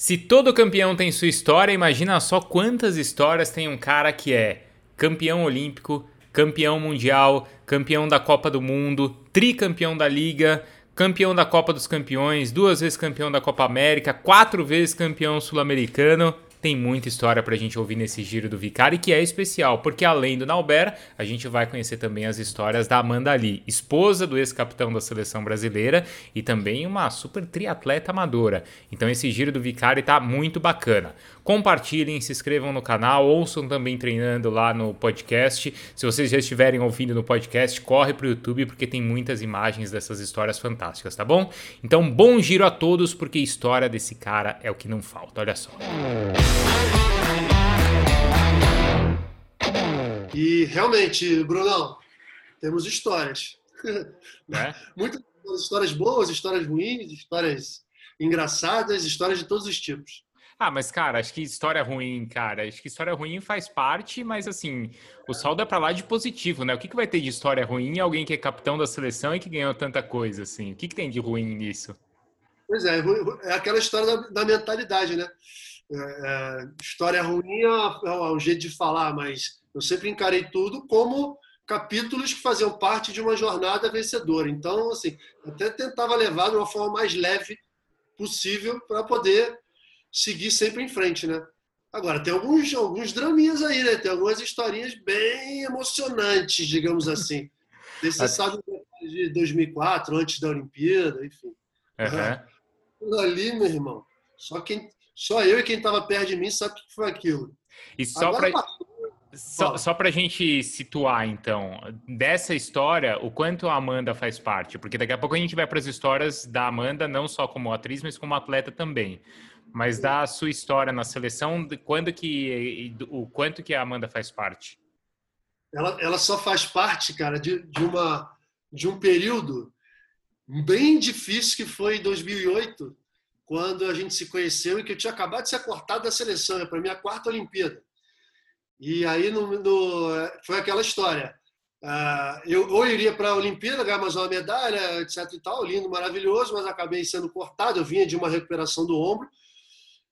Se todo campeão tem sua história, imagina só quantas histórias tem um cara que é campeão olímpico, campeão mundial, campeão da Copa do Mundo, tricampeão da Liga, campeão da Copa dos Campeões, duas vezes campeão da Copa América, quatro vezes campeão sul-americano tem muita história para a gente ouvir nesse giro do Vicari, que é especial, porque além do Nauber, a gente vai conhecer também as histórias da Amanda Lee, esposa do ex-capitão da seleção brasileira e também uma super triatleta amadora. Então esse giro do Vicari tá muito bacana. Compartilhem, se inscrevam no canal, ouçam também treinando lá no podcast. Se vocês já estiverem ouvindo no podcast, corre para o YouTube porque tem muitas imagens dessas histórias fantásticas, tá bom? Então, bom giro a todos, porque história desse cara é o que não falta. Olha só. E realmente, Brunão, temos histórias. É? Muitas histórias boas, histórias ruins, histórias engraçadas, histórias de todos os tipos. Ah, mas cara, acho que história ruim, cara, acho que história ruim faz parte, mas assim, o saldo é pra lá de positivo, né? O que, que vai ter de história ruim alguém que é capitão da seleção e que ganhou tanta coisa, assim? O que, que tem de ruim nisso? Pois é, é aquela história da, da mentalidade, né? É, é, história ruim é, é um jeito de falar, mas eu sempre encarei tudo como capítulos que faziam parte de uma jornada vencedora. Então, assim, até tentava levar de uma forma mais leve possível para poder seguir sempre em frente, né? Agora, tem alguns, alguns draminhas aí, né? Tem algumas historinhas bem emocionantes, digamos assim. Você sabe de 2004, antes da Olimpíada, enfim. Uhum. Ali, meu irmão, só, quem, só eu e quem estava perto de mim sabe o que foi aquilo. E só para só, só para a gente situar, então, dessa história, o quanto a Amanda faz parte? Porque daqui a pouco a gente vai para as histórias da Amanda, não só como atriz, mas como atleta também mas da sua história na seleção, quando que o quanto que a Amanda faz parte? Ela, ela só faz parte, cara, de, de uma de um período bem difícil que foi em 2008, quando a gente se conheceu e que eu tinha acabado de ser cortado da seleção, é para minha quarta Olimpíada. E aí no, no, foi aquela história. Uh, eu ou iria para a Olimpíada, ganhar mais uma medalha, etc e tal, lindo, maravilhoso, mas acabei sendo cortado. Eu vinha de uma recuperação do ombro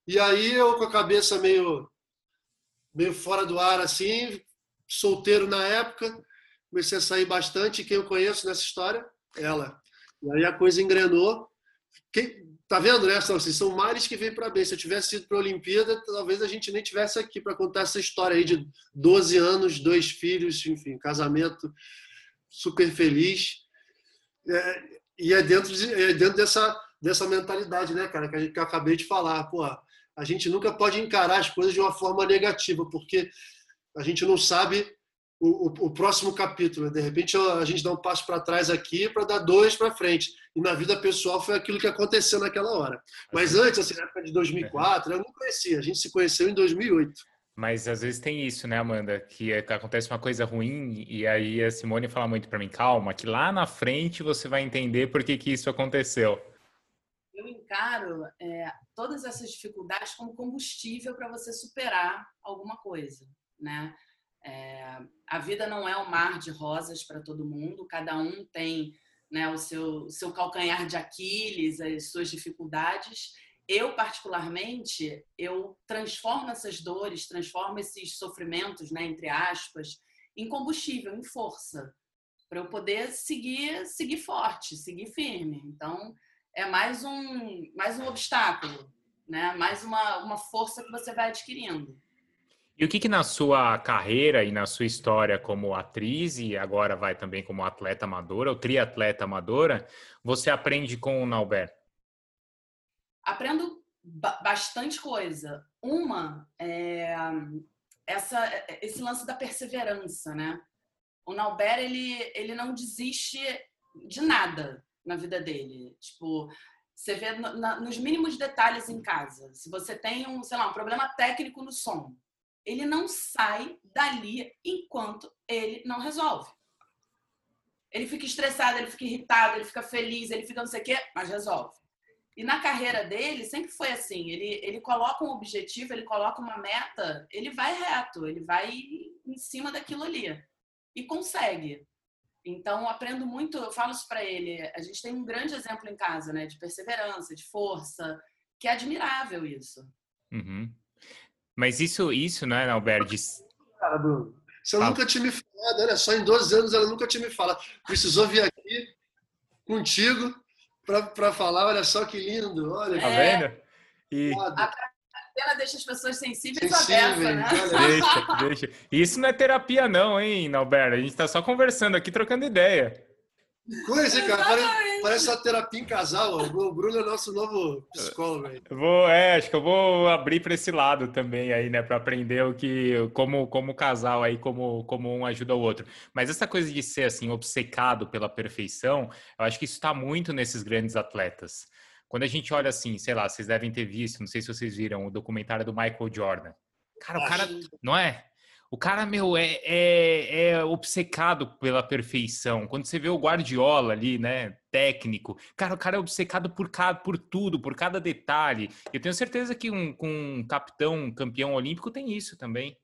e aí eu com a cabeça meio, meio fora do ar, assim, solteiro na época, comecei a sair bastante. Quem eu conheço nessa história? Ela. E aí a coisa engrenou. Quem, tá vendo, né? São, assim, são mares que vêm para bem. Se eu tivesse ido para a Olimpíada, talvez a gente nem tivesse aqui para contar essa história aí de 12 anos, dois filhos, enfim, casamento super feliz. É, e é dentro, de, é dentro dessa, dessa mentalidade, né, cara, que, a gente, que eu acabei de falar. Pô, a gente nunca pode encarar as coisas de uma forma negativa, porque a gente não sabe o, o, o próximo capítulo. De repente a gente dá um passo para trás aqui para dar dois para frente. E na vida pessoal foi aquilo que aconteceu naquela hora. Mas antes, assim, na época de 2004, eu não conhecia. A gente se conheceu em 2008. Mas às vezes tem isso, né, Amanda? Que acontece uma coisa ruim e aí a Simone fala muito para mim, calma, que lá na frente você vai entender por que, que isso aconteceu eu encaro é, todas essas dificuldades como combustível para você superar alguma coisa, né? É, a vida não é um mar de rosas para todo mundo, cada um tem né, o seu, seu calcanhar de Aquiles, as suas dificuldades. Eu, particularmente, eu transformo essas dores, transformo esses sofrimentos, né, entre aspas, em combustível, em força, para eu poder seguir, seguir forte, seguir firme. Então, é mais um, mais um obstáculo, né? mais uma, uma força que você vai adquirindo. E o que, que na sua carreira e na sua história como atriz e agora vai também como atleta amadora, ou triatleta amadora, você aprende com o Nauber? Aprendo bastante coisa. Uma é essa, esse lance da perseverança, né? O Nauber, ele, ele não desiste de nada na vida dele. Tipo, você vê no, na, nos mínimos detalhes em casa. Se você tem um, sei lá, um problema técnico no som, ele não sai dali enquanto ele não resolve. Ele fica estressado, ele fica irritado, ele fica feliz, ele fica não sei o quê, mas resolve. E na carreira dele sempre foi assim, ele, ele coloca um objetivo, ele coloca uma meta, ele vai reto, ele vai em cima daquilo ali. E consegue. Então, aprendo muito, eu falo isso para ele. A gente tem um grande exemplo em casa, né, de perseverança, de força. que é admirável isso. Uhum. Mas isso, isso, né, Alberto? Cara, Bruno, você nunca tinha me falado, olha só, em 12 anos ela nunca tinha me falado. Precisou vir aqui contigo para falar, olha só que lindo, olha. Tá é. vendo? E... A quarentena deixa as pessoas sensíveis, sensíveis abertas, né? Deixa, deixa. Isso não é terapia não, hein, Alberto? A gente está só conversando aqui, trocando ideia. Coisa, cara. Parece, parece uma terapia em casal. O Bruno é nosso novo psicólogo. Aí. Vou, é, acho que eu vou abrir para esse lado também aí, né, para aprender o que, como, como casal aí, como, como um ajuda o outro. Mas essa coisa de ser assim obcecado pela perfeição, eu acho que isso está muito nesses grandes atletas. Quando a gente olha assim, sei lá, vocês devem ter visto, não sei se vocês viram o documentário do Michael Jordan. Cara, o cara, não é? O cara, meu, é, é, é, obcecado pela perfeição. Quando você vê o Guardiola ali, né, técnico, cara, o cara é obcecado por, cada, por tudo, por cada detalhe. Eu tenho certeza que um, um capitão, um campeão olímpico tem isso também.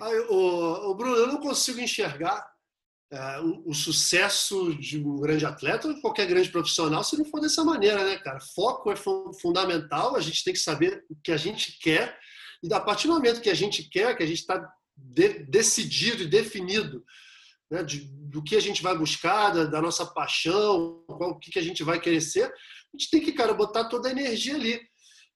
Ah, o, o, Bruno, eu não consigo enxergar é, o, o, sucesso de um grande atleta ou de qualquer grande profissional se não for dessa maneira, né, cara? Foco é fundamental, a gente tem que saber o que a gente quer e a partir do momento que a gente quer, que a gente está de, decidido e definido né, de, do que a gente vai buscar, da, da nossa paixão, qual, o que, que a gente vai querer ser, a gente tem que, cara, botar toda a energia ali.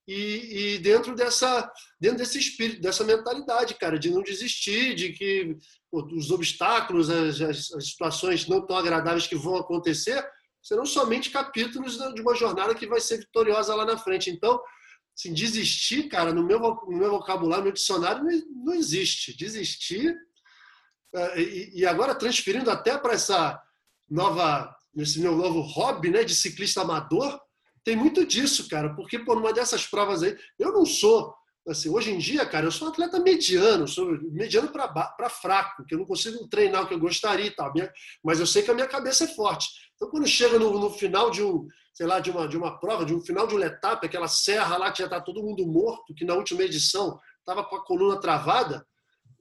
E, e, dentro dessa dentro desse espírito, dessa mentalidade, cara, de não desistir, de que pô, os obstáculos, as, as, as, situações não tão agradáveis que vão acontecer, serão somente capítulos de uma jornada que vai ser vitoriosa lá na frente. Então, Assim, desistir, cara, no meu, no meu vocabulário, no meu dicionário, não, não existe. Desistir. Uh, e, e, agora transferindo até para essa nova, esse meu novo hobby, né, de ciclista amador, tem muito disso, cara, porque por uma dessas provas aí, eu não sou assim, hoje em dia, cara, eu sou um atleta mediano, sou mediano para fraco, que eu não consigo treinar o que eu gostaria e tal, mas eu sei que a minha cabeça é forte. Então, quando chega no, no final de um, sei lá, de uma, de uma prova, de um final de uma etapa, aquela serra lá que já está todo mundo morto, que na última edição estava com a coluna travada,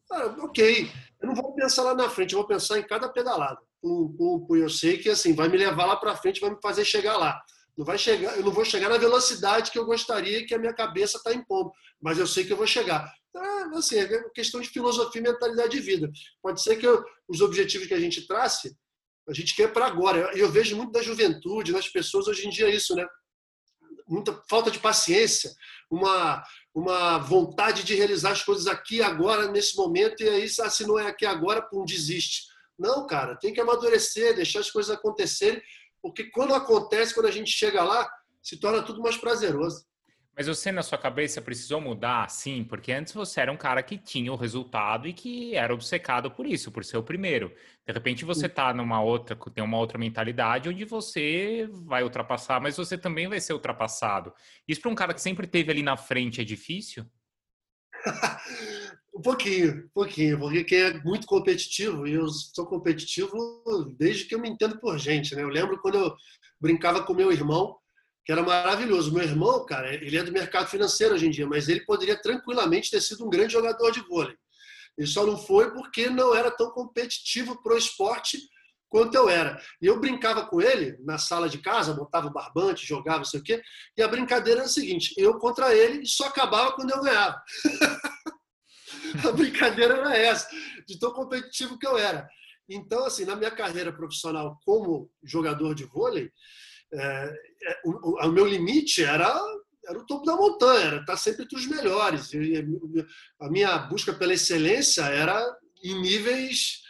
cara, ok, eu não vou pensar lá na frente, eu vou pensar em cada pedalada. Um, um, eu sei que assim vai me levar lá para frente, vai me fazer chegar lá. Não vai chegar, eu não vou chegar na velocidade que eu gostaria que a minha cabeça está impondo, mas eu sei que eu vou chegar. Então, assim, é questão de filosofia e mentalidade de vida. Pode ser que eu, os objetivos que a gente trace a gente quer para agora. Eu vejo muito da juventude, nas pessoas hoje em dia isso, né? Muita falta de paciência, uma, uma vontade de realizar as coisas aqui agora, nesse momento, e aí, ah, se não é aqui agora, pum, desiste. Não, cara, tem que amadurecer, deixar as coisas acontecerem, porque quando acontece, quando a gente chega lá, se torna tudo mais prazeroso. Mas você, na sua cabeça, precisou mudar, sim, porque antes você era um cara que tinha o resultado e que era obcecado por isso, por ser o primeiro. De repente você tá numa outra, tem uma outra mentalidade onde você vai ultrapassar, mas você também vai ser ultrapassado. Isso para um cara que sempre teve ali na frente é difícil? um pouquinho, um pouquinho, porque quem é muito competitivo, e eu sou competitivo desde que eu me entendo por gente, né? Eu lembro quando eu brincava com meu irmão, que era maravilhoso. Meu irmão, cara, ele é do mercado financeiro hoje em dia, mas ele poderia tranquilamente ter sido um grande jogador de vôlei. Ele só não foi porque não era tão competitivo para o esporte quanto eu era. E eu brincava com ele na sala de casa, botava o barbante, jogava, não sei o quê, e a brincadeira era a seguinte: eu contra ele só acabava quando eu ganhava. a brincadeira era essa, de tão competitivo que eu era. Então, assim, na minha carreira profissional como jogador de vôlei, é, é, o, o, meu limite era era o topo da montanha, era estar sempre entre os melhores. E a minha busca pela excelência era em níveis,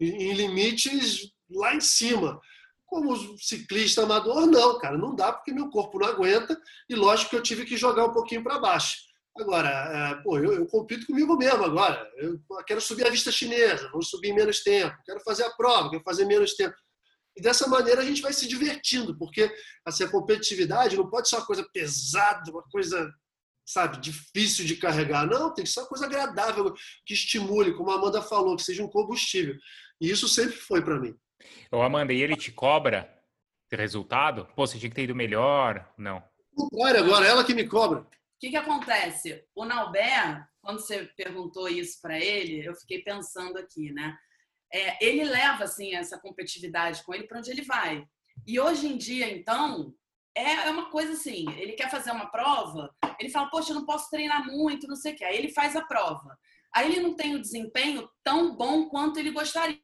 em limites lá em cima. Como ciclista amador, não, cara, não dá porque meu corpo não aguenta e lógico que eu tive que jogar um pouquinho para baixo. Agora, é, pô, eu, eu, compito comigo mesmo agora. Eu quero subir a vista chinesa, vou subir em menos tempo. Quero fazer a prova, quero fazer menos tempo. E dessa maneira a gente vai se divertindo, porque assim, a competitividade não pode ser uma coisa pesada, uma coisa, sabe, difícil de carregar. Não, tem que ser uma coisa agradável, que estimule, como a Amanda falou, que seja um combustível. E isso sempre foi para mim. Ô, Amanda, e ele te cobra resultado? Pô, você tinha que ter ido melhor? Não. Contrário, agora ela que me cobra. O que, que acontece? O Nauber, quando você perguntou isso para ele, eu fiquei pensando aqui, né? é, ele leva assim essa competitividade com ele para onde ele vai. E hoje em dia, então, é, é uma coisa assim, ele quer fazer uma prova, ele fala, poxa, eu não posso treinar muito, não sei o quê. Aí ele faz a prova. Aí ele não tem o desempenho tão bom quanto ele gostaria.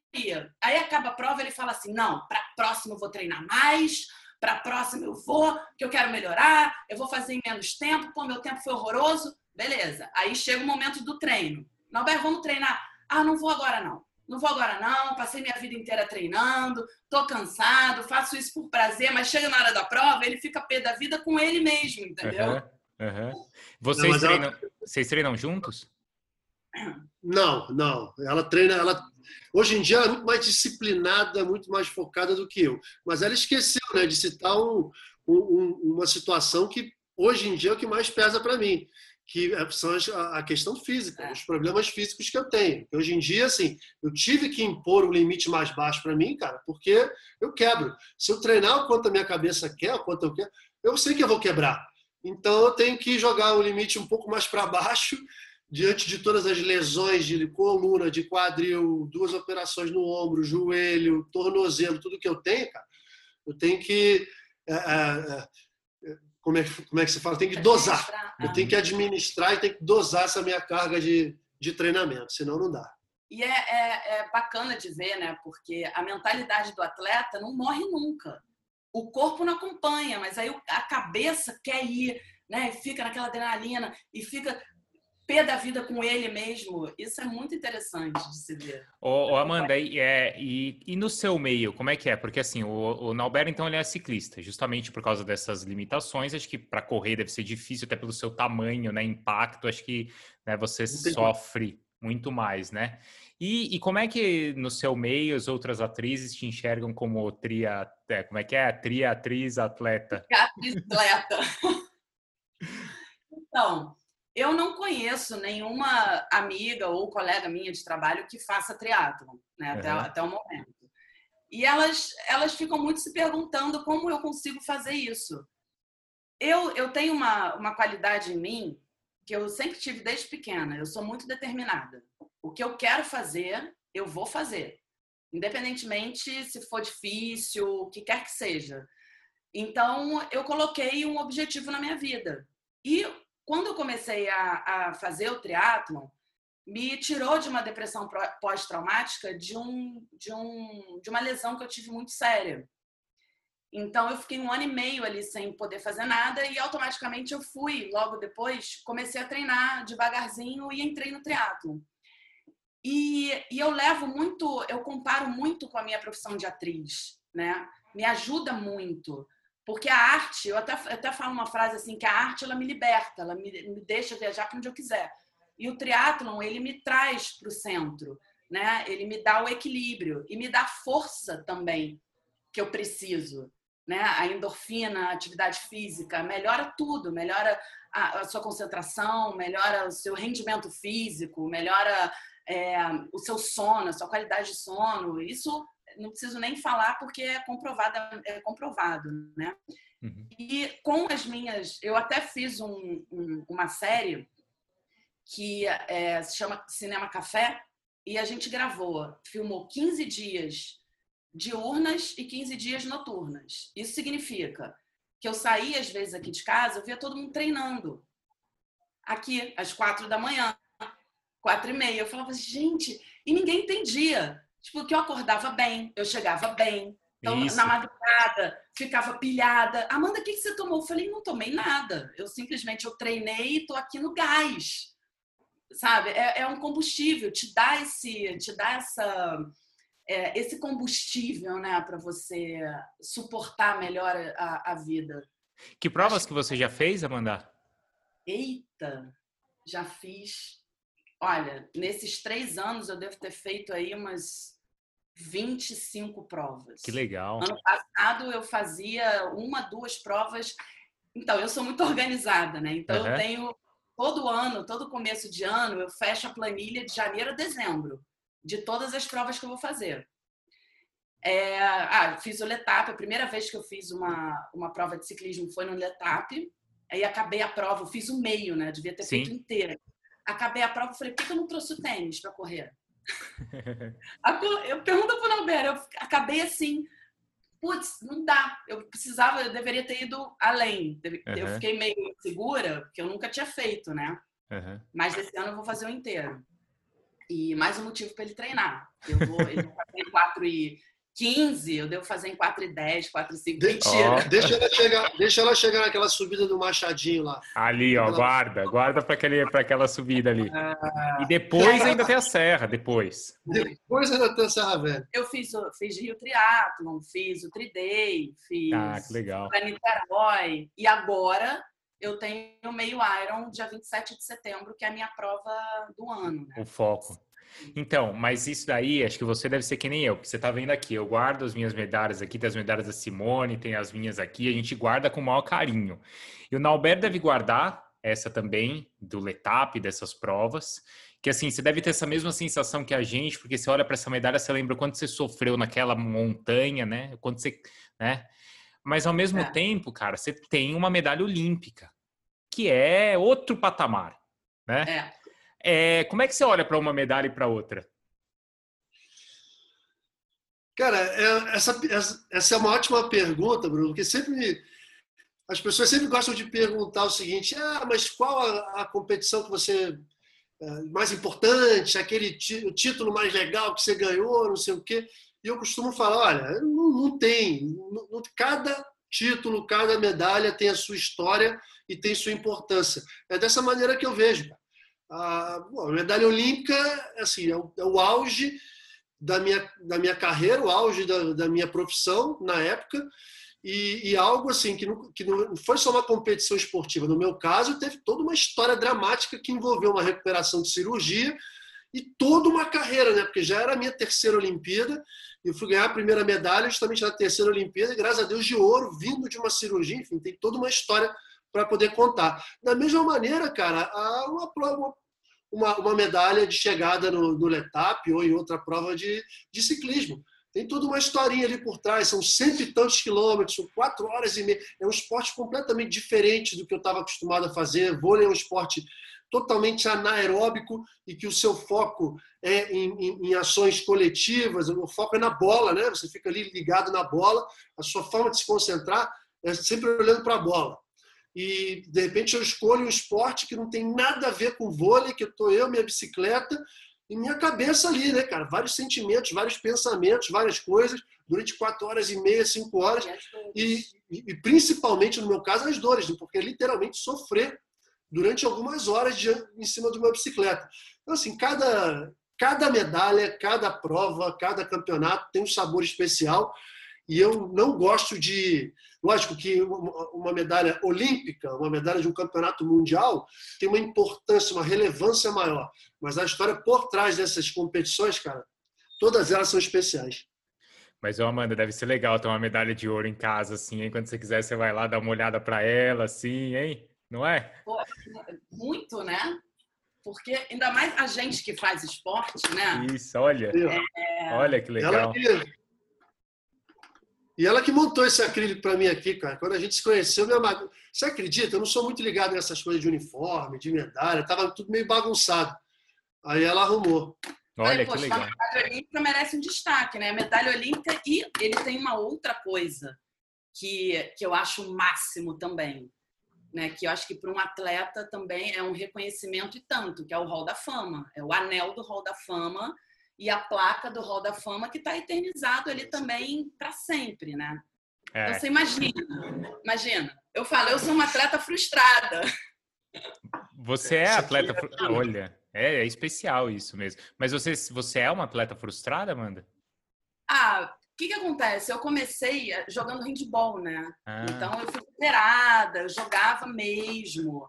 Aí acaba a prova, ele fala assim: não, para a próxima eu vou treinar mais, para a próxima eu vou, que eu quero melhorar, eu vou fazer em menos tempo, pô, meu tempo foi horroroso. Beleza. Aí chega o momento do treino. Norberto, vamos treinar. Ah, não vou agora não. Não vou agora não, passei minha vida inteira treinando, tô cansado, faço isso por prazer, mas chega na hora da prova, ele fica pé da vida com ele mesmo, entendeu? Uhum, uhum. Vocês, não, treinam, ela... vocês treinam juntos? Não, não. Ela treina, ela hoje em dia ela é muito mais disciplinada, muito mais focada do que eu. Mas ela esqueceu, né, de citar um, um, uma situação que hoje em dia é o que mais pesa para mim, que é, são a questão física, os problemas físicos que eu tenho. Hoje em dia, assim, eu tive que impor um limite mais baixo para mim, cara, porque eu quebro. Se eu treinar o quanto a minha cabeça quer, o quanto eu quero, eu sei que eu vou quebrar. Então eu tenho que jogar o limite um pouco mais para baixo diante de todas as lesões de coluna, de quadril, duas operações no ombro, joelho, tornozelo, tudo que eu tenho, cara, eu tenho que. É, é, é como, é, como é que se fala? Eu tenho que dosar. Eu tenho que administrar e tenho que dosar essa minha carga de, de treinamento, senão não dá. E é, é, é bacana de ver, né? Porque a mentalidade do atleta não morre nunca. O corpo não acompanha, mas aí a cabeça quer ir, né? Fica naquela adrenalina e fica pé da vida com ele mesmo. Isso é muito interessante de se ver. Ô, ô Amanda, e, é, e, e, no seu meio, como é que é? Porque assim, o, o Nauber, então, ele é ciclista, justamente por causa dessas limitações. Acho que para correr deve ser difícil, até pelo seu tamanho, né? Impacto, acho que né, você sofre muito mais, né? E, e, como é que no seu meio as outras atrizes te enxergam como tria, é, como é que é? Tria, atriz, atleta. Atriz, atleta. então, eu não conheço nenhuma amiga ou colega minha de trabalho que faça triatlo, né, até, uhum. até o momento. E elas, elas ficam muito se perguntando como eu consigo fazer isso. Eu, eu tenho uma, uma qualidade em mim que eu sempre tive desde pequena. Eu sou muito determinada. O que eu quero fazer, eu vou fazer. Independentemente se for difícil, o que quer que seja. Então, eu coloquei um objetivo na minha vida. E quando eu comecei a, a fazer o triatlon, me tirou de uma depressão pós-traumática de, um, de, um, de uma lesão que eu tive muito séria. Então, eu fiquei um ano e meio ali sem poder fazer nada e automaticamente eu fui, logo depois, comecei a treinar devagarzinho e entrei no triatlon. E, e eu levo muito, eu comparo muito com a minha profissão de atriz, né? Me ajuda muito. Porque a arte, eu até, até falo uma frase assim, que a arte ela me liberta, ela me, me deixa viajar para onde eu quiser. E o triatlon, ele me traz para o centro, né? Ele me dá o equilíbrio e me dá força também que eu preciso, né? A endorfina, a atividade física, melhora tudo, melhora a, a sua concentração, melhora o seu rendimento físico, melhora é, o seu sono, a sua qualidade de sono. Isso não preciso nem falar porque é comprovado, é comprovado, né? Uhum. E com as minhas, eu até fiz um, um, uma série que é, se chama Cinema Café e a gente gravou, filmou 15 dias diurnas e 15 dias noturnas. Isso significa que eu saía às vezes aqui de casa, eu via todo mundo treinando. Aqui, às quatro da manhã, quatro e meia. Eu falava, gente, e ninguém entendia. Tipo, que eu acordava bem, eu chegava bem. Então, Isso. na madrugada, ficava pilhada. Amanda, o que, que você tomou? Eu falei, não tomei nada. Eu simplesmente eu treinei e tô aqui no gás. Sabe? É, é um combustível, te dá esse, te dá essa, é, esse combustível, né, para você suportar melhor a, a vida. Que provas Acho... que você já fez, Amanda? Eita, já fiz. Olha, nesses três anos eu devo ter feito aí umas 25 provas. Que legal. Ano passado eu fazia uma, duas provas. Então, eu sou muito organizada, né? Então, uhum. eu tenho todo ano, todo começo de ano, eu fecho a planilha de janeiro a dezembro, de todas as provas que eu vou fazer. É, ah, fiz o Letap, a primeira vez que eu fiz uma, uma prova de ciclismo foi no Letap. Aí acabei a prova, eu fiz o meio, né? Devia ter Sim. feito inteira. Acabei a prova, falei, por que eu não trouxe o tênis para correr? eu pergunto pro Nauber, eu acabei assim, putz, não dá. Eu precisava, eu deveria ter ido além. Eu Uhum. fiquei meio segura, porque eu nunca tinha feito, né? Aham. Mas esse ano eu vou fazer o inteiro. E mais um motivo para ele treinar. Eu vou, ele vai fazer em 4 e 15, eu devo fazer em 4 e 10, 4 e 5. De- Mentira. Ó. Deixa ela chegar, deixa ela chegar naquela subida do Machadinho lá. Ali, ó, Aquela- guarda, guarda para aquela subida ali. Ah. E depois ainda tem a serra, depois. Depois ainda tem a Serra Velha. Eu fiz, o- fiz Rio Triathlon, fiz o Triday, fiz Ah, que legal. para Niterói. E agora eu tenho o meio Iron dia 27 de setembro, que é a minha prova do ano. Né? O foco. Então, mas isso daí, acho que você deve ser que nem eu, porque você tá vendo aqui, eu guardo as minhas medalhas aqui, tem as medalhas da Simone, tem as minhas aqui, a gente guarda com o maior carinho. E o Nauber deve guardar essa também, do Letap, dessas provas, que assim, você deve ter essa mesma sensação que a gente, porque você olha para essa medalha, você lembra quanto você sofreu naquela montanha, né? Quanto você, né? Mas ao mesmo É. tempo, cara, você tem uma medalha olímpica, que é outro patamar, né? É. É, como é que você olha para uma medalha e para outra? Cara, é- essa, essa- é uma ótima pergunta, Bruno, porque sempre as pessoas sempre gostam de perguntar o seguinte: ah, mas qual a, a competição que você é, mais importante, aquele o título mais legal que você ganhou, não sei o quê? E eu costumo falar: olha, não, não tem. Não- cada título, cada medalha tem a sua história e tem sua importância. É dessa maneira que eu vejo. cara. A, a medalha olímpica assim, é, o, é o auge da minha, da minha carreira, o auge da, da minha profissão na época, e, e algo assim que não, que não foi só uma competição esportiva. No meu caso, teve toda uma história dramática que envolveu uma recuperação de cirurgia e toda uma carreira, né? Porque já era a minha terceira Olimpíada, e eu fui ganhar a primeira medalha justamente na terceira Olimpíada, e graças a Deus de ouro, vindo de uma cirurgia, enfim, tem toda uma história para poder contar. Da mesma maneira, cara, há uma, prova- uma, uma medalha de chegada no, no Letap ou em outra prova de, de ciclismo. Tem toda uma historinha ali por trás, são cento e tantos quilômetros, são quatro horas e meia. É um esporte completamente diferente do que eu estava acostumado a fazer. Vôlei é um esporte totalmente anaeróbico e que o seu foco é em, em, em ações coletivas, o foco é na bola, né? Você fica ali ligado na bola, a sua forma de se concentrar é sempre olhando para a bola. E de repente eu escolho um esporte que não tem nada a ver com vôlei, que eu tô eu, minha bicicleta e minha cabeça ali, né, cara? Vários sentimentos, vários pensamentos, várias coisas durante quatro horas e meia, cinco horas e, e, e principalmente no meu caso as dores, né? porque é literalmente sofrer durante algumas horas de, em cima de uma bicicleta. Então assim, cada cada medalha, cada prova, cada campeonato tem um sabor especial e eu não gosto de. Lógico que uma medalha olímpica, uma medalha de um campeonato mundial, tem uma importância, uma relevância maior. Mas a história por trás dessas competições, cara, todas elas são especiais. Mas, ô Amanda, deve ser legal ter uma medalha de ouro em casa, assim, hein? Quando você quiser, você vai lá dar uma olhada para ela, assim, hein? Não é? Pô, muito, né? Porque ainda mais a gente que faz esporte, né? Isso, olha. É... Olha que legal. Ela que... E ela que montou esse acrílico para mim aqui, cara. Quando a gente se conheceu, minha mag... Você acredita? Eu não sou muito ligado nessas coisas de uniforme, de medalha. Tava tudo meio bagunçado. Aí ela arrumou. Olha Aí, que poxa, legal. A medalha olímpica merece um destaque, né? A medalha olímpica e ele tem uma outra coisa que, que eu acho o máximo também, né? Que eu acho que para um atleta também é um reconhecimento e tanto, que é o Hall da Fama, é o anel do Hall da Fama e a placa do Hall da Fama que está eternizado ali também para sempre, né? É. Então você imagina, imagina, eu falo, eu sou uma atleta frustrada. Você é atleta. Olha, é, é especial isso mesmo. Mas você, você é uma atleta frustrada, Amanda? Ah, o que que acontece? Eu comecei eh, jogando handball, né? Ah, Então eu fui operada, eu jogava mesmo.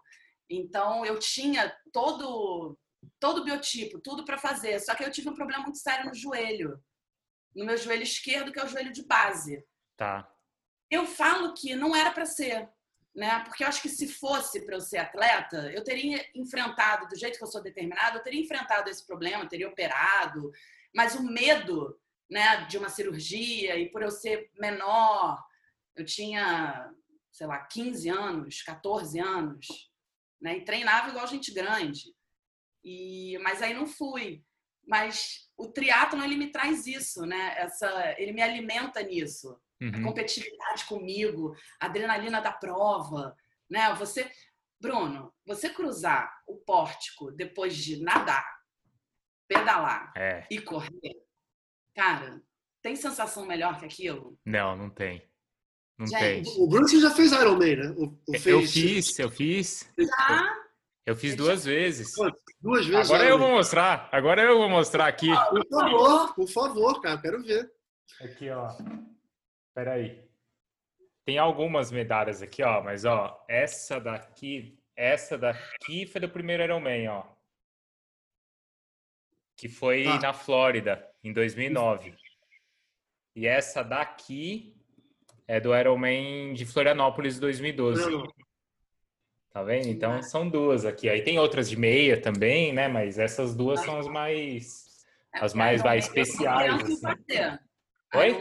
Então eu tinha todo todo o biotipo, tudo para fazer. Só que eu tive um problema muito sério no joelho, no meu joelho esquerdo, que é o joelho de base. tá. Eu falo que não era para ser, né? Porque eu acho que se fosse para eu ser atleta, eu teria enfrentado do jeito que eu sou determinada, eu teria enfrentado esse problema, teria operado. Mas o medo, né, de uma cirurgia e por eu ser menor, eu tinha, sei lá, 15 anos, 14 anos, né? E treinava igual gente grande. E mas aí não fui. Mas o triatlon ele me traz isso, né? Essa, ele me alimenta nisso uhum. a competitividade comigo, a adrenalina da prova, né? Você, Bruno, você cruzar o pórtico depois de nadar, pedalar é. e correr, cara, tem sensação melhor que aquilo? Não, não tem. Não Gente, tem. O Bruno já fez Ironman, né? O, o fez... Eu fiz, eu fiz. Já? Eu fiz duas vezes. Duas vezes. Agora eu vou mostrar. Agora eu vou mostrar aqui. Por favor, por favor, cara, quero ver. Aqui, ó. Peraí. Tem algumas medalhas aqui, ó, mas ó, essa daqui, essa daqui foi do primeiro Ironman, ó. Que foi ah. na Flórida, em 2009. E essa daqui é do Ironman de Florianópolis 2012. Não. Tá vendo? Então são duas aqui. Aí tem outras de meia também, né? Mas essas duas são as mais as mais, mais especiais. Assim. Oi?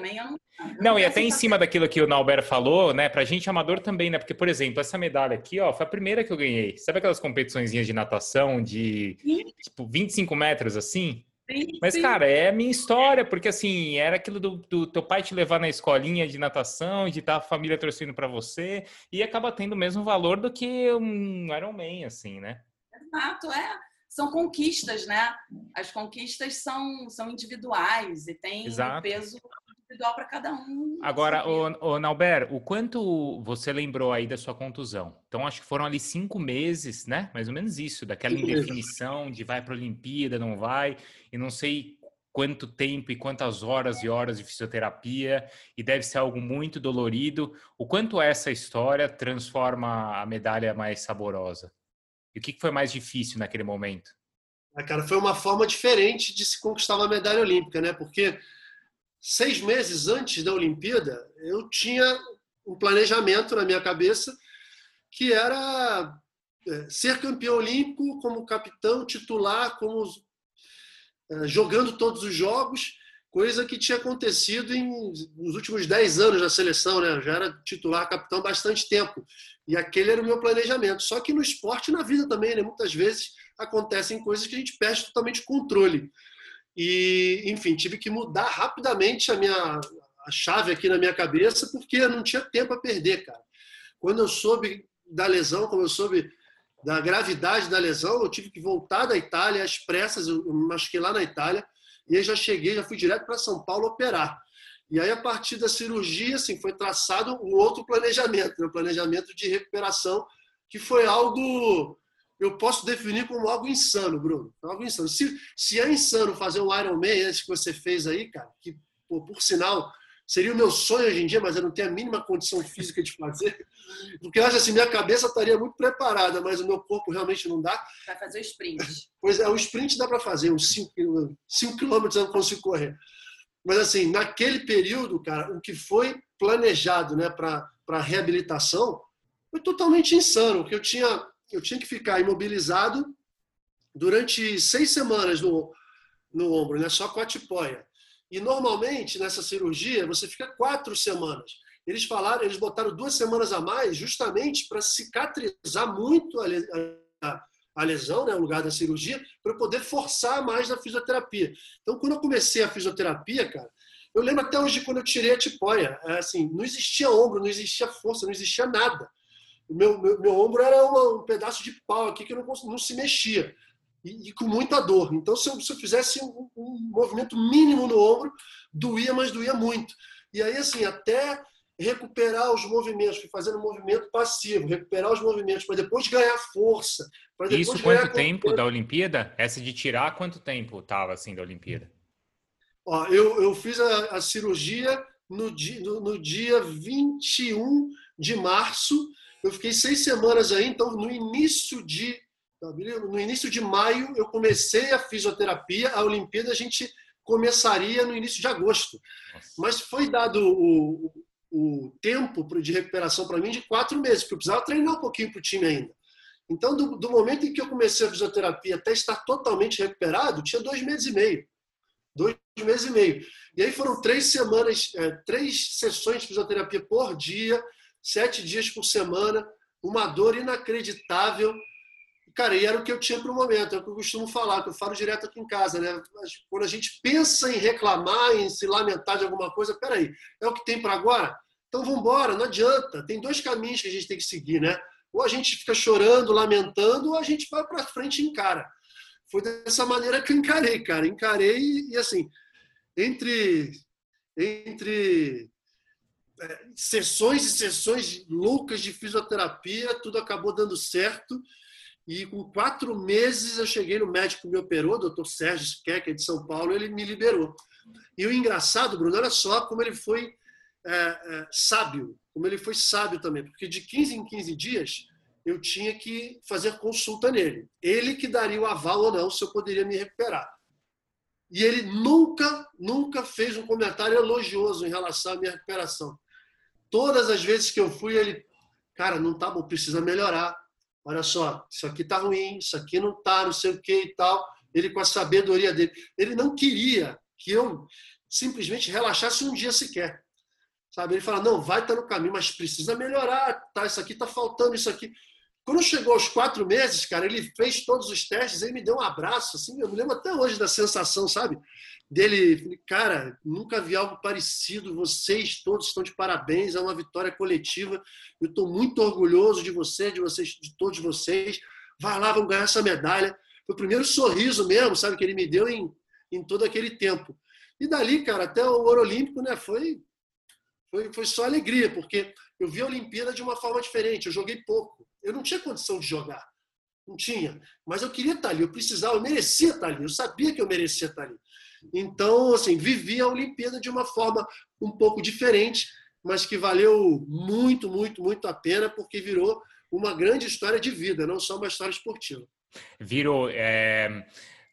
Não, e até em cima daquilo que o Nauber falou, né? Pra gente amador também, né? Porque, por exemplo, essa medalha aqui, ó, foi a primeira que eu ganhei. Sabe aquelas competições de natação de tipo 25 metros assim? Sim, Mas, sim. cara, é a minha história, porque assim, era aquilo do, do, teu pai te levar na escolinha de natação, de estar a família torcendo para você, e acaba tendo o mesmo valor do que um Ironman, assim, né? Exato, é. São conquistas, né? As conquistas são, são individuais e tem um peso individual para cada um. Agora, o, o Nauber, o quanto você lembrou aí da sua contusão? Então, acho que foram ali cinco meses, né? Mais ou menos isso, daquela indefinição de vai para a Olimpíada, não vai, e não sei quanto tempo e quantas horas e horas de fisioterapia, e deve ser algo muito dolorido. O quanto essa história transforma a medalha mais saborosa? E o que foi mais difícil naquele momento? Ah, cara, foi uma forma diferente de se conquistar uma medalha olímpica, né? Porque seis meses antes da Olimpíada, eu tinha um planejamento na minha cabeça que era é, ser campeão olímpico como capitão titular, como é, jogando todos os jogos, coisa que tinha acontecido em, nos últimos dez anos na seleção, né? Eu já era titular, capitão bastante tempo. E aquele era o meu planejamento. Só que no esporte e na vida também, né? Muitas vezes acontecem coisas que a gente perde totalmente o controle. E, enfim, tive que mudar rapidamente a minha a chave aqui na minha cabeça, porque eu não tinha tempo a perder, cara. Quando eu soube da lesão, quando eu soube da gravidade da lesão, eu tive que voltar da Itália às pressas, eu me machuquei lá na Itália, e aí já cheguei, já fui direto para São Paulo operar. E aí, a partir da cirurgia, assim, foi traçado um outro planejamento, um né? planejamento de recuperação, que foi algo eu posso definir como algo insano, Bruno. Algo insano. Se, se é insano fazer um Iron Man antes que você fez aí, cara, que, pô, por sinal, seria o meu sonho hoje em dia, mas eu não tenho a mínima condição física de fazer. Porque eu acho assim, minha cabeça estaria muito preparada, mas o meu corpo realmente não dá. Vai fazer o sprint. Pois é, o sprint dá para fazer, uns 5 quilômetros eu não consigo correr. Mas assim, naquele período, cara, o que foi planejado né, para a reabilitação foi totalmente insano. Porque eu tinha eu tinha que ficar imobilizado durante seis semanas no, no ombro, né? só com a tipóia. E normalmente nessa cirurgia você fica quatro semanas. Eles falaram, eles botaram duas semanas a mais justamente para cicatrizar muito a, a, a lesão, né, o lugar da cirurgia, para poder forçar mais na fisioterapia. Então, quando eu comecei a fisioterapia, cara, eu lembro até hoje quando eu tirei a tipóia, é assim, não existia ombro, não existia força, não existia nada meu, meu, meu ombro era uma, um pedaço de pau aqui que não, não se mexia. E, e, com muita dor. Então, se eu, se eu fizesse um, um, movimento mínimo no ombro, doía, mas doía muito. E aí, assim, até recuperar os movimentos, fui fazendo um movimento passivo, recuperar os movimentos para depois ganhar força. Depois Isso quanto tempo da Olimpíada? Essa de tirar, quanto tempo estava assim da Olimpíada? Ó, eu, eu fiz a, a cirurgia no dia, no, no dia 21 de março eu fiquei seis semanas aí, então no início de tá, no início de maio eu comecei a fisioterapia. A Olimpíada a gente começaria no início de agosto, mas foi dado o, o tempo de recuperação para mim de quatro meses, porque eu precisava treinar um pouquinho para o time ainda. Então, do, do, momento em que eu comecei a fisioterapia até estar totalmente recuperado, tinha dois meses e meio. Dois meses e meio. E aí foram três semanas, é, três sessões de fisioterapia por dia, sete dias por semana, uma dor inacreditável. cara, e era o que eu tinha para o momento, é o que eu costumo falar, que eu falo direto aqui em casa, né? Quando a gente pensa em reclamar, em se lamentar de alguma coisa, peraí, é o que tem para agora? Então vamos embora, não adianta. Tem dois caminhos que a gente tem que seguir, né? Ou a gente fica chorando, lamentando, ou a gente vai para frente e encara. Foi dessa maneira que eu encarei, cara. Encarei e, assim, entre, entre é, sessões e sessões loucas de fisioterapia, tudo acabou dando certo. E com quatro meses eu cheguei no médico que me operou, doutor Sérgio Skeck, de São Paulo, ele me liberou. E o engraçado, Bruno, olha só como ele foi é, é, sábio, como ele foi sábio também, porque de 15 em 15 dias eu tinha que fazer consulta nele. Ele que daria o aval ou não se eu poderia me recuperar. E ele nunca, nunca fez um comentário elogioso em relação à minha recuperação. Todas as vezes que eu fui, ele, cara, não tá bom, precisa melhorar. Olha só, isso aqui tá ruim, isso aqui não tá, não sei o que e tal. Ele com a sabedoria dele, ele não queria que eu simplesmente relaxasse um dia sequer. Sabe? Ele fala, não, vai estar tá no caminho, mas precisa melhorar, tá? Isso aqui tá faltando, isso aqui. Quando chegou aos quatro meses, cara, ele fez todos os testes, ele me deu um abraço, assim, eu me lembro até hoje da sensação, sabe? Dele, cara, nunca vi algo parecido, vocês todos estão de parabéns, é uma vitória coletiva, eu estou muito orgulhoso de você, de vocês, de todos vocês, vai lá, vamos ganhar essa medalha. Foi o primeiro sorriso mesmo, sabe, que ele me deu em, em todo aquele tempo. E dali, cara, até o Ouro Olímpico, né, foi, foi, foi só alegria, porque eu vi a Olimpíada de uma forma diferente, eu joguei pouco eu não tinha condição de jogar. Não tinha. Mas eu queria estar ali, eu precisava, eu merecia estar ali, eu sabia que eu merecia estar ali. Então, assim, vivi a Olimpíada de uma forma um pouco diferente, mas que valeu muito, muito, muito a pena, porque virou uma grande história de vida, não só uma história esportiva. Virou. É...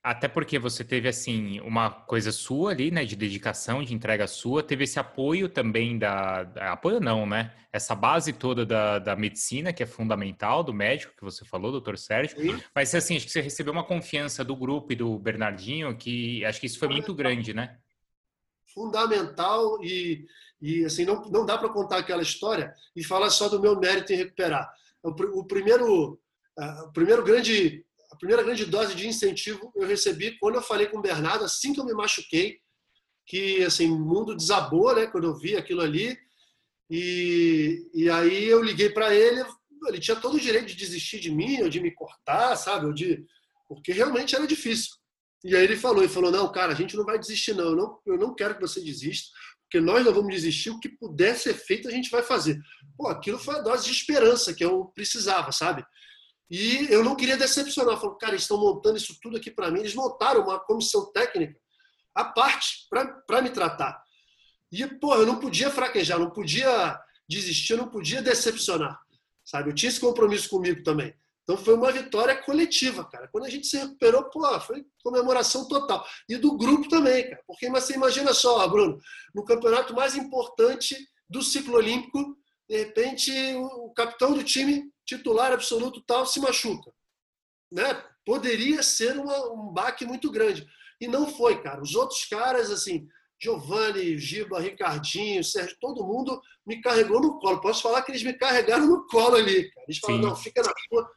Até porque você teve, assim, uma coisa sua ali, né, de dedicação, de entrega sua, teve esse apoio também da... Apoio não, né? Essa base toda da, da medicina, que é fundamental, do médico que você falou, doutor Sérgio. Sim. Mas, assim, acho que você recebeu uma confiança do grupo e do Bernardinho, que acho que isso foi muito grande, né? Fundamental e, e assim, não, não dá para contar aquela história e falar só do meu mérito em recuperar. O, o primeiro, o primeiro grande a primeira grande dose de incentivo eu recebi quando eu falei com o Bernardo, assim que eu me machuquei, que assim, o mundo desabou, né, quando eu vi aquilo ali. E, e aí eu liguei para ele, ele tinha todo o direito de desistir de mim, ou de me cortar, sabe, ou de porque realmente era difícil. E aí ele falou, ele falou: "Não, cara, a gente não vai desistir não. Eu não, eu não quero que você desista, porque nós não vamos desistir, o que puder ser feito a gente vai fazer". Pô, aquilo foi a dose de esperança que eu precisava, sabe? E eu não queria decepcionar. Falei, cara, eles estão montando isso tudo aqui para mim. Eles montaram uma comissão técnica à parte para me tratar. E, pô, eu não podia fraquejar, não podia desistir, não podia decepcionar. Sabe? Eu tinha esse compromisso comigo também. Então foi uma vitória coletiva, cara. Quando a gente se recuperou, pô, foi comemoração total. E do grupo também, cara. Porque mas você imagina só, Bruno, no campeonato mais importante do ciclo olímpico, de repente o capitão do time titular absoluto tal se machuca. Né? Poderia ser uma, um baque muito grande. E não foi, cara. Os outros caras, assim, Giovanni, Giba, Ricardinho, Sérgio, todo mundo me carregou no colo. Posso falar que eles me carregaram no colo ali, cara. Eles falaram, não, fica na tua,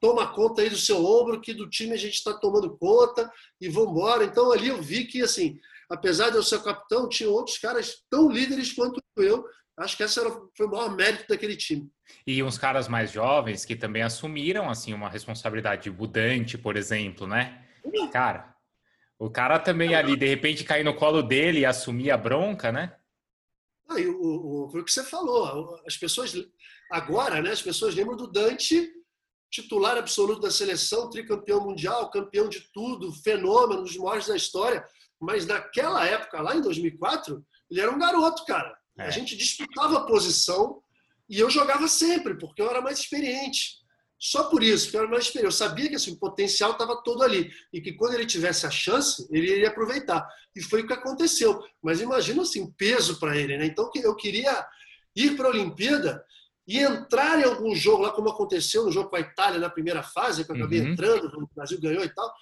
toma conta aí do seu ombro, que do time a gente está tomando conta e vamos embora. Então ali eu vi que, assim, apesar de eu ser capitão, tinha outros caras tão líderes quanto eu Acho que esse foi o maior mérito daquele time. E uns caras mais jovens que também assumiram assim uma responsabilidade, Budante, por exemplo, né? Cara, o cara também ali, de repente, cair no colo dele e assumir a bronca, né? Ah, o, o, foi o que você falou. As pessoas, agora, né, as pessoas lembram do Dante, titular absoluto da seleção, tricampeão mundial, campeão de tudo, fenômeno, dos maiores da história. Mas naquela época, lá em 2004, ele era um garoto, cara. É. A gente disputava a posição e eu jogava sempre, porque eu era mais experiente. Só por isso, porque eu era mais experiente. Eu sabia que assim, o potencial estava todo ali. E que quando ele tivesse a chance, ele iria aproveitar. E foi o que aconteceu. Mas imagina assim, peso para ele. Né? Então eu queria ir para a Olimpíada e entrar em algum jogo, lá como aconteceu no jogo com a Itália na primeira fase, que eu acabei uhum. entrando, o Brasil ganhou e tal,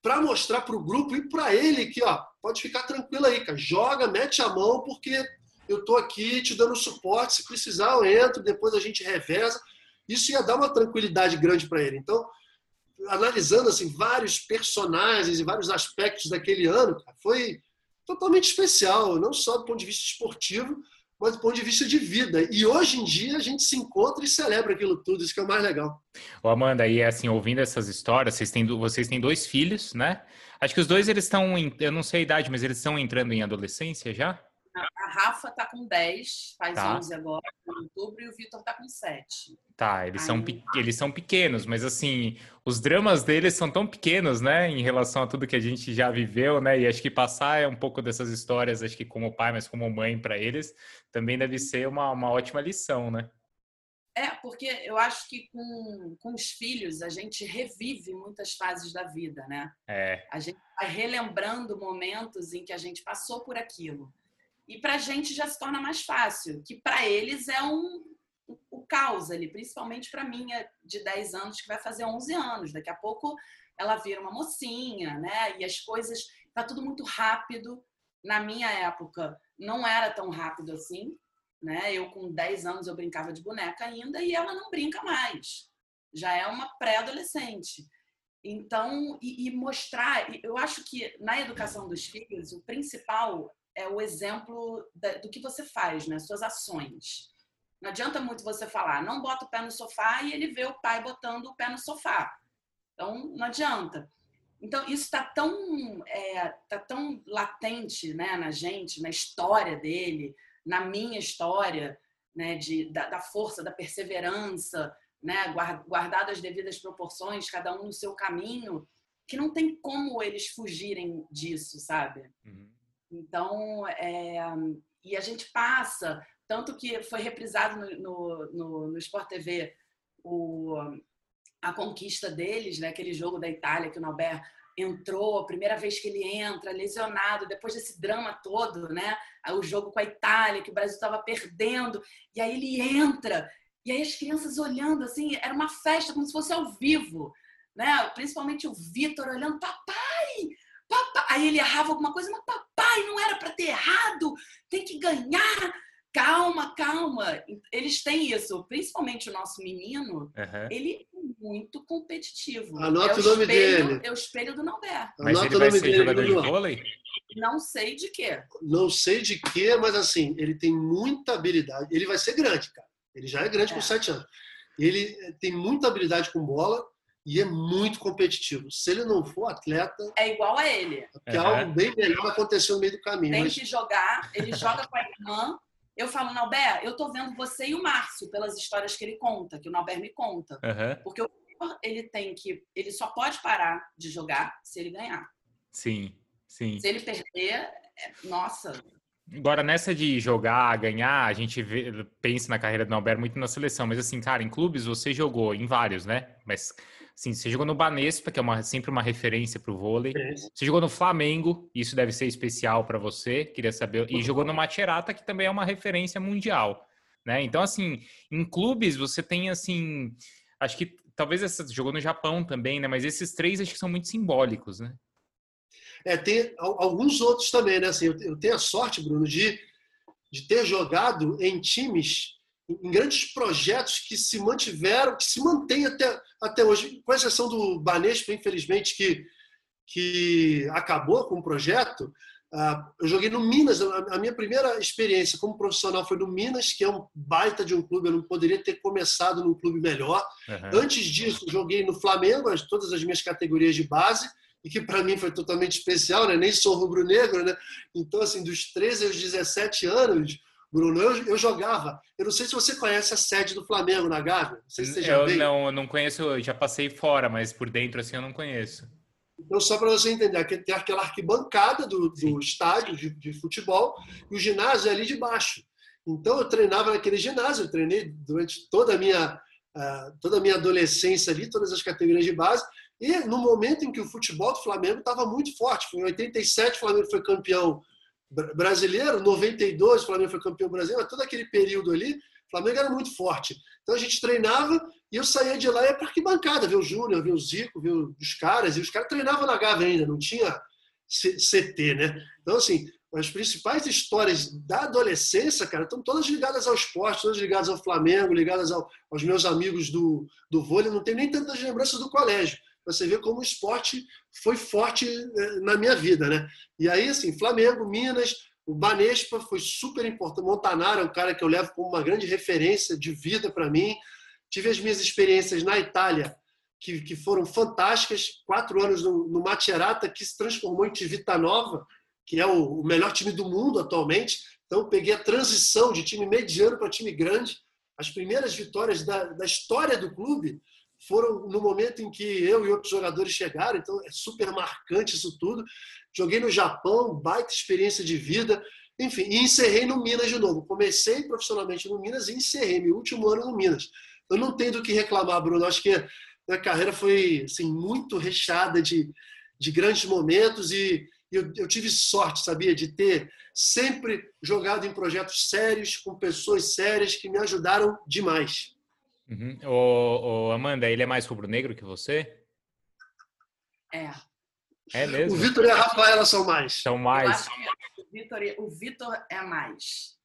para mostrar para o grupo e para ele que, ó, pode ficar tranquilo aí, cara, joga, mete a mão, porque eu estou aqui te dando suporte, se precisar eu entro, depois a gente reveza. Isso ia dar uma tranquilidade grande para ele. Então, analisando assim vários personagens e vários aspectos daquele ano, foi totalmente especial, não só do ponto de vista esportivo, mas do ponto de vista de vida. E hoje em dia a gente se encontra e celebra aquilo tudo, isso que é o mais legal. Ô Amanda, e assim, ouvindo essas histórias, vocês têm, vocês têm dois filhos, né? Acho que os dois eles estão, eu não sei a idade, mas eles estão entrando em adolescência já? A Rafa tá com 10, faz tá. 11 agora, em outubro, e o Vitor tá com 7. Tá, eles, Aí, são, eles são pequenos, mas assim, os dramas deles são tão pequenos, né, em relação a tudo que a gente já viveu, né, e acho que passar é um pouco dessas histórias, acho que como pai, mas como mãe para eles, também deve ser uma, uma ótima lição, né? É, porque eu acho que com, com os filhos a gente revive muitas fases da vida, né? É. A gente vai relembrando momentos em que a gente passou por aquilo. E para a gente já se torna mais fácil, que para eles é um, o caos ali, principalmente para mim é de 10 anos, que vai fazer 11 anos. Daqui a pouco ela vira uma mocinha, né? E as coisas, tá tudo muito rápido. Na minha época, não era tão rápido assim, né? Eu com 10 anos eu brincava de boneca ainda e ela não brinca mais. Já é uma pré-adolescente. Então, e, e mostrar, eu acho que na educação dos filhos, o principal é o exemplo do que você faz, né? Suas ações. Não adianta muito você falar, não bota o pé no sofá e ele vê o pai botando o pé no sofá. Então, não adianta. Então, isso está tão, é, tá tão latente né, na gente, na história dele, na minha história, né, de, da, da força, da perseverança, né, guardado as devidas proporções, cada um no seu caminho, que não tem como eles fugirem disso, sabe? Uhum. Então, é, e a gente passa, tanto que foi reprisado no, no, no, Sport TV o, a conquista deles, né, aquele jogo da Itália que o Nauber entrou, a primeira vez que ele entra, lesionado, depois desse drama todo, né? O jogo com a Itália, que o Brasil estava perdendo, e aí ele entra, e aí as crianças olhando assim, era uma festa como se fosse ao vivo, né? Principalmente o Vitor olhando, papai, papai. Aí ele errava alguma coisa, mas papai, não era para ter errado, tem que ganhar. Calma, calma. Eles têm isso, principalmente o nosso menino, uhum. ele é muito competitivo. Anota é o, o nome espelho, dele. É o espelho do Norberto. Mas Anota ele vai ser dele, jogador de vôlei? Não sei de quê. Não sei de quê, mas assim, ele tem muita habilidade. Ele vai ser grande, cara. Ele já é grande é. com sete anos. Ele eh, tem muita habilidade com bola e é muito competitivo. Se ele não for atleta. É igual a ele. Porque uhum. algo bem melhor aconteceu no meio do caminho. Tem mas... que jogar, ele joga com a irmã. Eu falo, Nauber, eu tô vendo você e o Márcio pelas histórias que ele conta, que o Nauber me conta. Uhum. Porque o ele tem que. Ele só pode parar de jogar se ele ganhar. Sim, sim. Se ele perder, é... nossa, Agora, nessa de jogar, ganhar, a gente vê, pensa na carreira do Alberto muito na seleção, mas assim, cara, em clubes você jogou em vários, né? Mas Sim, você jogou no Banespa, que é uma, sempre uma referência para o vôlei. Você jogou no Flamengo, isso deve ser especial para você, queria saber. E jogou no Macerata, que também é uma referência mundial, né? Então, assim, em clubes você tem, assim, acho que talvez essa, jogou no Japão também, né? Mas esses três acho que são muito simbólicos, né? É, tem alguns outros também, né? Assim, eu tenho a sorte, Bruno, de, de ter jogado em times em grandes projetos que se mantiveram, que se mantêm até, até hoje, com exceção do Banespa, infelizmente, que, que acabou com o projeto. Uh, eu joguei no Minas, a minha primeira experiência como profissional foi no Minas, que é um baita de um clube, eu não poderia ter começado num clube melhor. Uhum. Antes disso, joguei no Flamengo, todas as minhas categorias de base, e que para mim foi totalmente especial, né? nem sou rubro-negro, né? então assim, dos 13 aos 17 anos, Bruno, eu, eu, jogava. Eu não sei se você conhece a sede do Flamengo na Gávea. Não sei se você já eu não, eu não conheço, eu já passei fora, mas por dentro assim eu não conheço. Então, só para você entender, tem aquela arquibancada do, do estádio de, de, futebol e o ginásio é ali de baixo. Então, eu treinava naquele ginásio, eu treinei durante toda a minha, uh, toda a minha adolescência ali, todas as categorias de base. E no momento em que o futebol do Flamengo estava muito forte, foi em 87 o Flamengo foi campeão brasileiro, 92, o Flamengo foi campeão brasileiro, todo aquele período ali, o Flamengo era muito forte. Então a gente treinava e eu saía de lá e ia para arquibancada, ver o Júnior, ver o Zico, ver os caras, e os caras treinavam na Gávea ainda, não tinha CT, né? Então, assim, as principais histórias da adolescência, cara, estão todas ligadas ao esporte, todas ligadas ao Flamengo, ligadas ao, aos meus amigos do, do vôlei, não tem nem tantas lembranças do colégio. Você vê como o esporte foi forte eh, na minha vida, né? E aí, assim, Flamengo, Minas, o Banespa foi super importante. Montanaro é um cara que eu levo como uma grande referência de vida para mim. Tive as minhas experiências na Itália, que, que foram fantásticas. Quatro anos no, no que se transformou em Civitanova, que é o, o melhor time do mundo atualmente. Então, peguei a transição de time mediano para time grande. As primeiras vitórias da, da história do clube foram no momento em que eu e outros jogadores chegaram, então é super marcante isso tudo. Joguei no Japão, baita experiência de vida, enfim, e encerrei no Minas de novo. Comecei profissionalmente no Minas e encerrei meu último ano no Minas. Eu não tenho do que reclamar, Bruno. Acho que a carreira foi assim, muito recheada de, de grandes momentos e eu, eu tive sorte, sabia, de ter sempre jogado em projetos sérios, com pessoas sérias que me ajudaram demais. Uhum. O, o, Amanda, ele é mais rubro-negro que você? É. É mesmo? O Vitor e a Rafaela são mais. São mais. o Vitor é mais.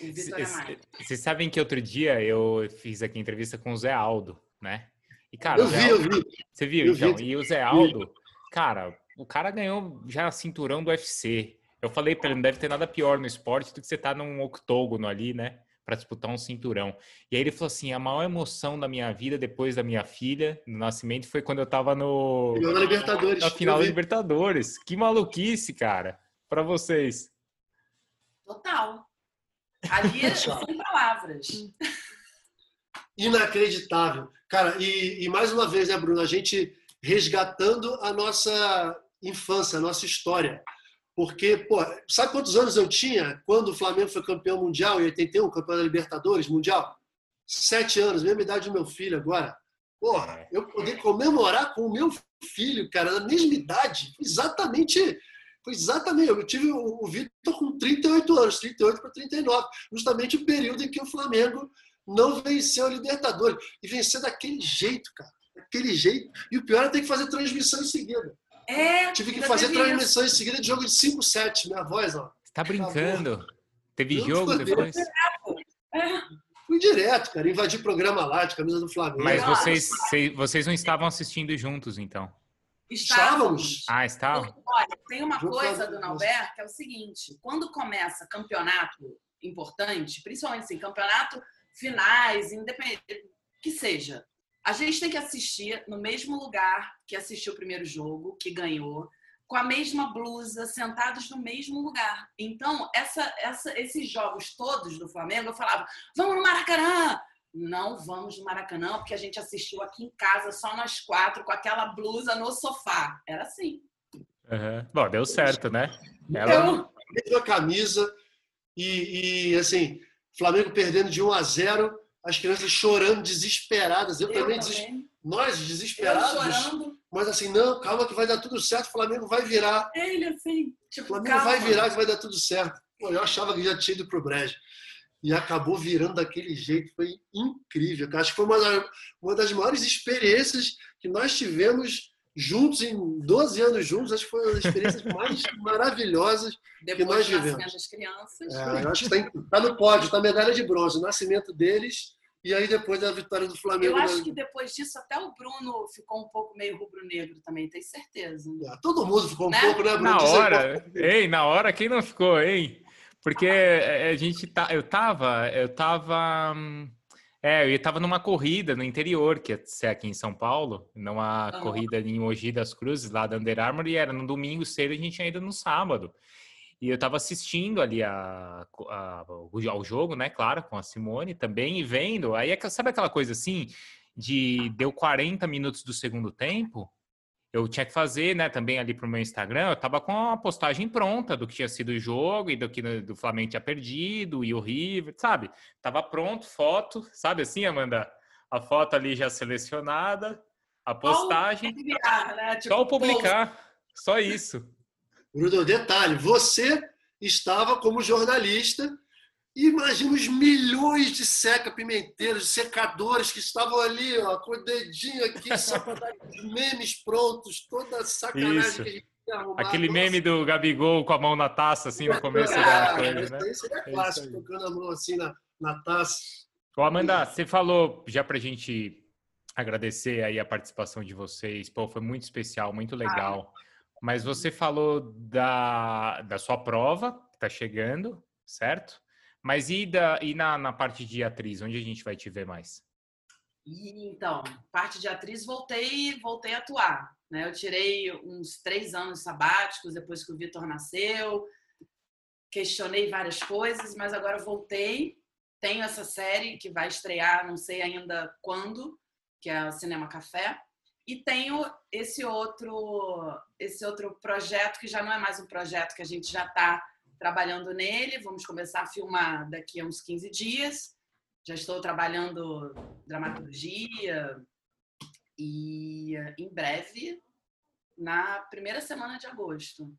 O Vitor é mais. Vocês sabem que outro dia eu fiz aqui entrevista com o Zé Aldo, né? E, cara, eu vi, Aldo, eu vi. Você viu, eu então? Vi. E o Zé Aldo, cara, o cara ganhou já cinturão do UFC. Eu falei para ele, não deve ter nada pior no esporte do que você estar tá num octógono ali, né? Para disputar um cinturão. E aí ele falou assim: a maior emoção da minha vida depois da minha filha, no nascimento, foi quando eu tava no. Final da Libertadores. Na final da Libertadores. Que maluquice, cara, para vocês. Total. Ali é sem palavras. Inacreditável. Cara, e, e mais uma vez, né, Bruno, a gente resgatando a nossa infância, a nossa história. Porque, pô, sabe quantos anos eu tinha quando o Flamengo foi campeão mundial em 81, campeão da Libertadores mundial? Sete anos, mesma idade do meu filho agora. Porra, é. eu poder comemorar com o meu filho, cara, na mesma idade, exatamente. Foi exatamente. Eu tive o, Vitor com 38 anos, 38 para 39, justamente o período em que o Flamengo não venceu a Libertadores. E venceu daquele jeito, cara. Daquele jeito. E o pior é ter que fazer transmissão em seguida. É, Tive que fazer transmissão em seguida de jogo de 5, 7, minha voz, ó. Você tá brincando? Teve jogo depois? É. Fui direto, cara. Invadi programa lá de camisa do Flamengo. Mas vocês, vocês não estavam assistindo juntos, então? Estávamos. Ah, estavam? Olha, tem uma coisa do Nauber que é o seguinte: quando começa campeonato importante, principalmente assim, campeonato finais, independente, que seja, a gente tem que assistir no mesmo lugar que assistiu o primeiro jogo, que ganhou, com a mesma blusa, sentados no mesmo lugar. Então, essa, essa, esses jogos todos do Flamengo, eu falava: vamos no Maracanã! Não vamos no Maracanã, porque a gente assistiu aqui em casa, só nós quatro, com aquela blusa no sofá. Era assim. Uhum. Bom, deu certo, né? Ela... Eu, a camisa e, e, assim, Flamengo perdendo de 1 a 0 as crianças chorando, desesperadas. Eu, eu também, também. Des... nós desesperados. Mas assim, não, calma que vai dar tudo certo, o Flamengo vai virar. Ele assim, tipo, o Flamengo calma. vai virar que vai dar tudo certo. Pô, eu achava que já tinha ido pro brejo. E acabou virando daquele jeito, foi incrível. Acho que foi uma, uma das maiores experiências que nós tivemos juntos, em 12 anos juntos, acho que foi uma das experiências mais maravilhosas Depois que nós vivemos. Das crianças. É, acho que está tá no pódio, está medalha de bronze, o nascimento deles e aí depois da vitória do Flamengo. Eu acho que depois disso até o Bruno ficou um pouco meio rubro-negro também, tenho certeza. É, todo mundo ficou um né? pouco, né, Bruno? Na hora, ei, na hora quem não ficou, hein? Porque a gente tá, eu tava, eu tava hum, é, eu estava numa corrida no interior, que é aqui em São Paulo, numa uhum. corrida em Mogi das Cruzes, lá da Under Armour, e era no domingo cedo, a gente tinha ido no sábado. E eu estava assistindo ali a, a, ao jogo, né, claro, com a Simone também, e vendo. Aí, é sabe aquela coisa assim, de deu 40 minutos do segundo tempo, eu tinha que fazer, né, também ali para o meu Instagram, eu tava com a postagem pronta do que tinha sido o jogo e do que do Flamengo tinha perdido e o River, sabe? Tava pronto, foto, sabe assim, Amanda? A foto ali já selecionada, a postagem. Só, publicar, né? tipo, só publicar, só isso. Bruno, detalhe, você estava como jornalista Imagina os milhões de seca-pimenteiros, secadores que estavam ali, ó, com o dedinho aqui, só para dar memes prontos, toda a sacanagem Isso. que a gente Aquele Nossa. meme do Gabigol com a mão na taça, assim, no começo é, da coisa, né? Esse é clássico, tocando a mão assim na, na taça. Ô, Amanda, você falou, já para a gente agradecer aí a participação de vocês. Pô, foi muito especial, muito legal. Mas você falou da, da sua prova, que está chegando, certo? Mas e, da, e na, na parte de atriz, onde a gente vai te ver mais? Então, parte de atriz, voltei, voltei a atuar. Né? Eu tirei uns três anos sabáticos depois que o Vitor nasceu, questionei várias coisas, mas agora voltei. Tenho essa série que vai estrear, não sei ainda quando, que é o Cinema Café. E tenho esse outro, esse outro projeto que já não é mais um projeto que a gente já está trabalhando nele. Vamos começar a filmar daqui a uns 15 dias. Já estou trabalhando dramaturgia e em breve, na primeira semana de agosto,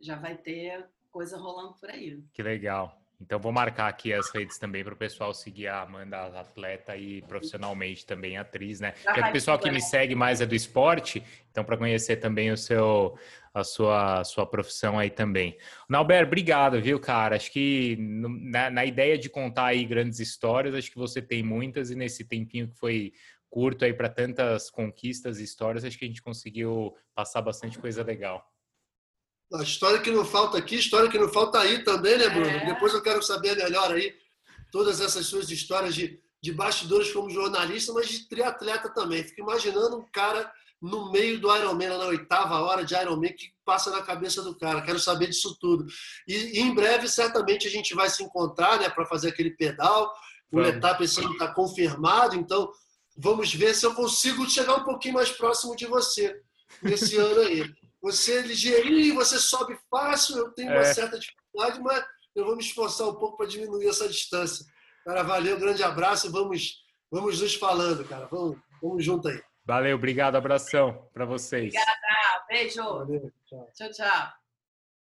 já vai ter coisa rolando por aí. Que legal. Então vou marcar aqui as redes também para o pessoal seguir a Amanda atleta e profissionalmente também atriz, né? Porque o pessoal que me segue mais é do esporte, então para conhecer também o seu a sua sua profissão aí também. Nauber, obrigado, viu, cara? Acho que na, na ideia de contar aí grandes histórias, acho que você tem muitas e nesse tempinho que foi curto aí para tantas conquistas e histórias, acho que a gente conseguiu passar bastante coisa legal. A história que não falta aqui, história que não falta aí também, né, Bruno? É. Depois eu quero saber melhor aí todas essas suas histórias de, de bastidores como jornalista, mas de triatleta também. Fico imaginando um cara no meio do Ironman, na oitava hora de Ironman, que passa na cabeça do cara. Quero saber disso tudo. E, e em breve, certamente, a gente vai se encontrar né, para fazer aquele pedal. O etapa esse ano está confirmado, então vamos ver se eu consigo chegar um pouquinho mais próximo de você nesse ano aí. Você é ligeirinho, você sobe fácil, eu tenho uma é. certa dificuldade, mas eu vou me esforçar um pouco para diminuir essa distância. Cara, valeu, grande abraço e vamos, vamos nos falando, cara. Vamos, vamos junto aí. Valeu, obrigado, abração para vocês. Obrigada, beijo. Valeu, tchau, tchau. tchau.